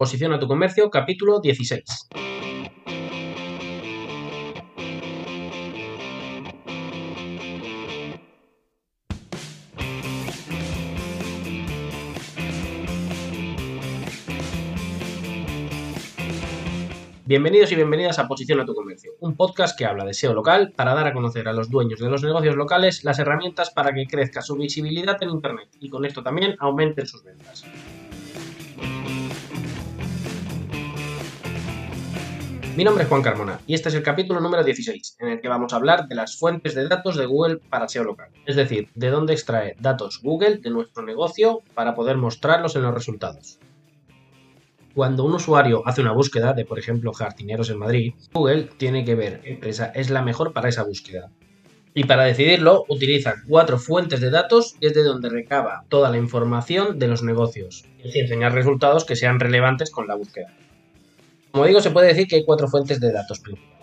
Posiciona tu comercio, capítulo 16. Bienvenidos y bienvenidas a Posiciona tu comercio, un podcast que habla de SEO local para dar a conocer a los dueños de los negocios locales las herramientas para que crezca su visibilidad en Internet y con esto también aumenten sus ventas. Mi nombre es Juan Carmona y este es el capítulo número 16, en el que vamos a hablar de las fuentes de datos de Google para SEO local, es decir, de dónde extrae datos Google de nuestro negocio para poder mostrarlos en los resultados. Cuando un usuario hace una búsqueda de, por ejemplo, jardineros en Madrid, Google tiene que ver qué empresa es la mejor para esa búsqueda. Y para decidirlo, utiliza cuatro fuentes de datos y es de donde recaba toda la información de los negocios. Es decir, enseñar resultados que sean relevantes con la búsqueda. Como digo, se puede decir que hay cuatro fuentes de datos principales.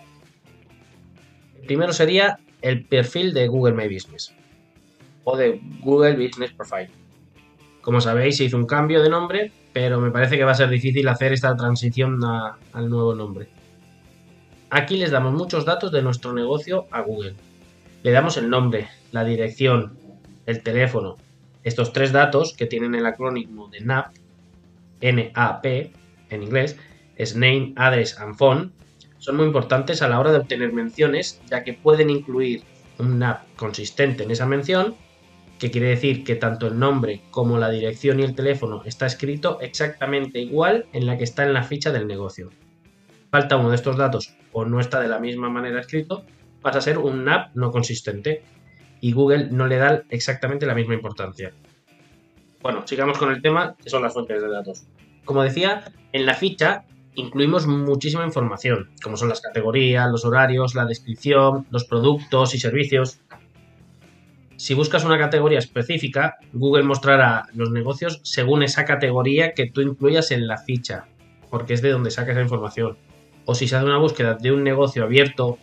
El primero sería el perfil de Google My Business o de Google Business Profile. Como sabéis, se hizo un cambio de nombre pero me parece que va a ser difícil hacer esta transición al nuevo nombre. Aquí les damos muchos datos de nuestro negocio a Google. Le damos el nombre, la dirección, el teléfono. Estos tres datos que tienen el acrónimo de NAP, NAP en inglés, es Name, Address and Phone, son muy importantes a la hora de obtener menciones, ya que pueden incluir un NAP consistente en esa mención que quiere decir que tanto el nombre como la dirección y el teléfono está escrito exactamente igual en la que está en la ficha del negocio. Falta uno de estos datos o no está de la misma manera escrito, pasa a ser un NAP no consistente y Google no le da exactamente la misma importancia. Bueno, sigamos con el tema, que son las fuentes de datos. Como decía, en la ficha incluimos muchísima información, como son las categorías, los horarios, la descripción, los productos y servicios. Si buscas una categoría específica, Google mostrará los negocios según esa categoría que tú incluyas en la ficha, porque es de donde saca esa información. O si se hace una búsqueda de un negocio abierto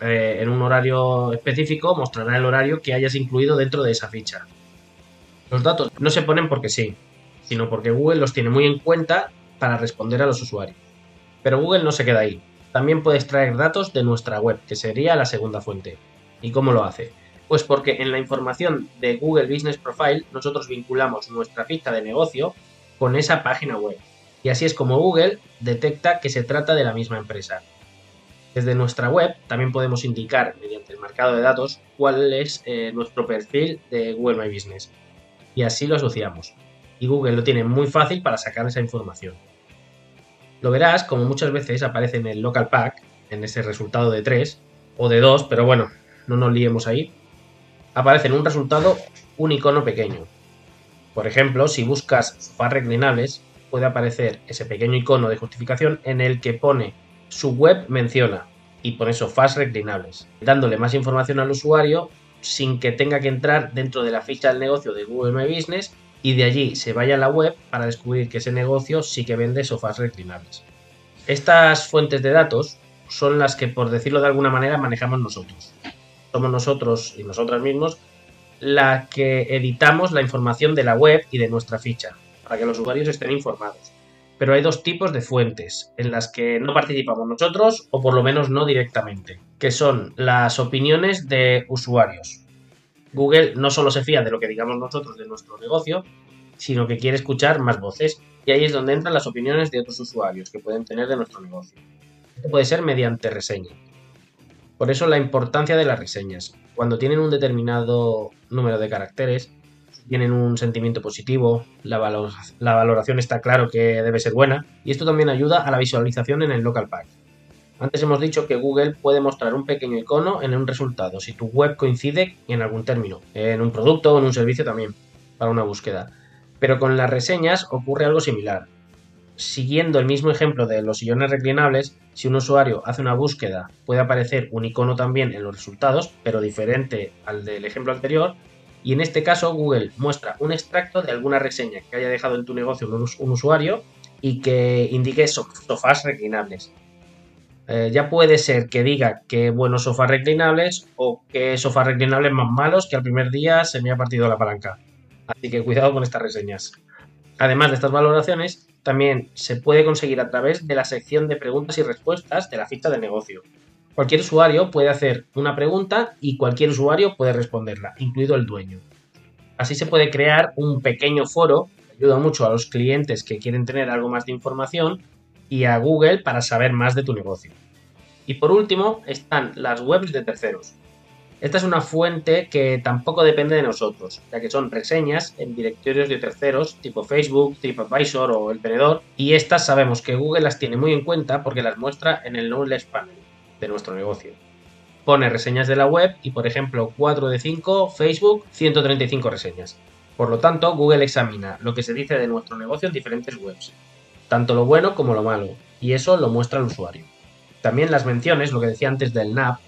eh, en un horario específico, mostrará el horario que hayas incluido dentro de esa ficha. Los datos no se ponen porque sí, sino porque Google los tiene muy en cuenta para responder a los usuarios. Pero Google no se queda ahí. También puede extraer datos de nuestra web, que sería la segunda fuente. ¿Y cómo lo hace? Pues porque en la información de Google Business Profile nosotros vinculamos nuestra ficha de negocio con esa página web. Y así es como Google detecta que se trata de la misma empresa. Desde nuestra web también podemos indicar mediante el marcado de datos cuál es eh, nuestro perfil de Google My Business. Y así lo asociamos. Y Google lo tiene muy fácil para sacar esa información. Lo verás como muchas veces aparece en el local pack, en ese resultado de 3 o de 2, pero bueno, no nos liemos ahí aparece en un resultado un icono pequeño. Por ejemplo, si buscas sofás reclinables, puede aparecer ese pequeño icono de justificación en el que pone su web menciona y pone sofás reclinables, dándole más información al usuario sin que tenga que entrar dentro de la ficha del negocio de Google My Business y de allí se vaya a la web para descubrir que ese negocio sí que vende sofás reclinables. Estas fuentes de datos son las que, por decirlo de alguna manera, manejamos nosotros somos nosotros y nosotras mismos la que editamos la información de la web y de nuestra ficha, para que los usuarios estén informados. Pero hay dos tipos de fuentes en las que no participamos nosotros, o por lo menos no directamente, que son las opiniones de usuarios. Google no solo se fía de lo que digamos nosotros de nuestro negocio, sino que quiere escuchar más voces, y ahí es donde entran las opiniones de otros usuarios que pueden tener de nuestro negocio. Esto puede ser mediante reseña. Por eso la importancia de las reseñas. Cuando tienen un determinado número de caracteres, tienen un sentimiento positivo, la, valoración está claro que debe ser buena, y esto también ayuda a la visualización en el local pack. Antes hemos dicho que Google puede mostrar un pequeño icono en un resultado si tu web coincide en algún término, en un producto o en un servicio también, para una búsqueda. Pero con las reseñas ocurre algo similar siguiendo el mismo ejemplo de los sillones reclinables, si un usuario hace una búsqueda, puede aparecer un icono también en los resultados, pero diferente al del ejemplo anterior. Y en este caso, Google muestra un extracto de alguna reseña que haya dejado en tu negocio un, usuario y que indique sofás reclinables. Eh, ya puede ser que diga que buenos sofás reclinables o que sofás reclinables más malos que al primer día se me ha partido la palanca. Así que cuidado con estas reseñas. Además de estas valoraciones, también se puede conseguir a través de la sección de preguntas y respuestas de la ficha de negocio. Cualquier usuario puede hacer una pregunta y cualquier usuario puede responderla, incluido el dueño. Así se puede crear un pequeño foro, que ayuda mucho a los clientes que quieren tener algo más de información y a Google para saber más de tu negocio. Y por último están las webs de terceros. Esta es una fuente que tampoco depende de nosotros, ya que son reseñas en directorios de terceros tipo Facebook, TripAdvisor o El Tenedor, y estas sabemos que Google las tiene muy en cuenta porque las muestra en el Knowledge Panel de nuestro negocio. Pone reseñas de la web y, por ejemplo, 4 de 5, Facebook, 135 reseñas. Por lo tanto, Google examina lo que se dice de nuestro negocio en diferentes webs, tanto lo bueno como lo malo, y eso lo muestra el usuario. También las menciones, lo que decía antes del NAP,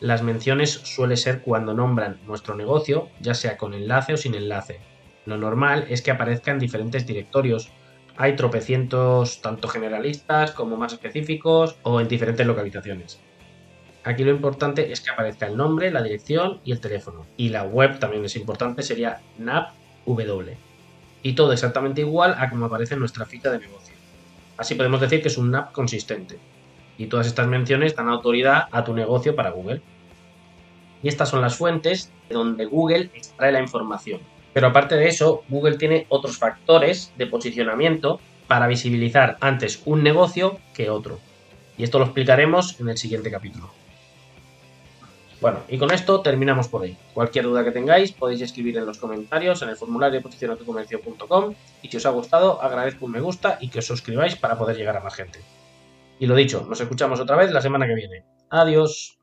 las menciones suele ser cuando nombran nuestro negocio, ya sea con enlace o sin enlace. Lo normal es que aparezca en diferentes directorios. Hay tropecientos tanto generalistas como más específicos o en diferentes localizaciones. Aquí lo importante es que aparezca el nombre, la dirección y el teléfono. Y la web también es importante, sería NAPW. Y todo exactamente igual a como aparece en nuestra ficha de negocio. Así podemos decir que es un NAP consistente y todas estas menciones dan autoridad a tu negocio para Google. Y estas son las fuentes de donde Google extrae la información. Pero aparte de eso, Google tiene otros factores de posicionamiento para visibilizar antes un negocio que otro. Y esto lo explicaremos en el siguiente capítulo. Bueno, y con esto terminamos por hoy. Cualquier duda que tengáis podéis escribir en los comentarios en el formulario de y si os ha gustado agradezco un me gusta y que os suscribáis para poder llegar a más gente. Y lo dicho, nos escuchamos otra vez la semana que viene. Adiós.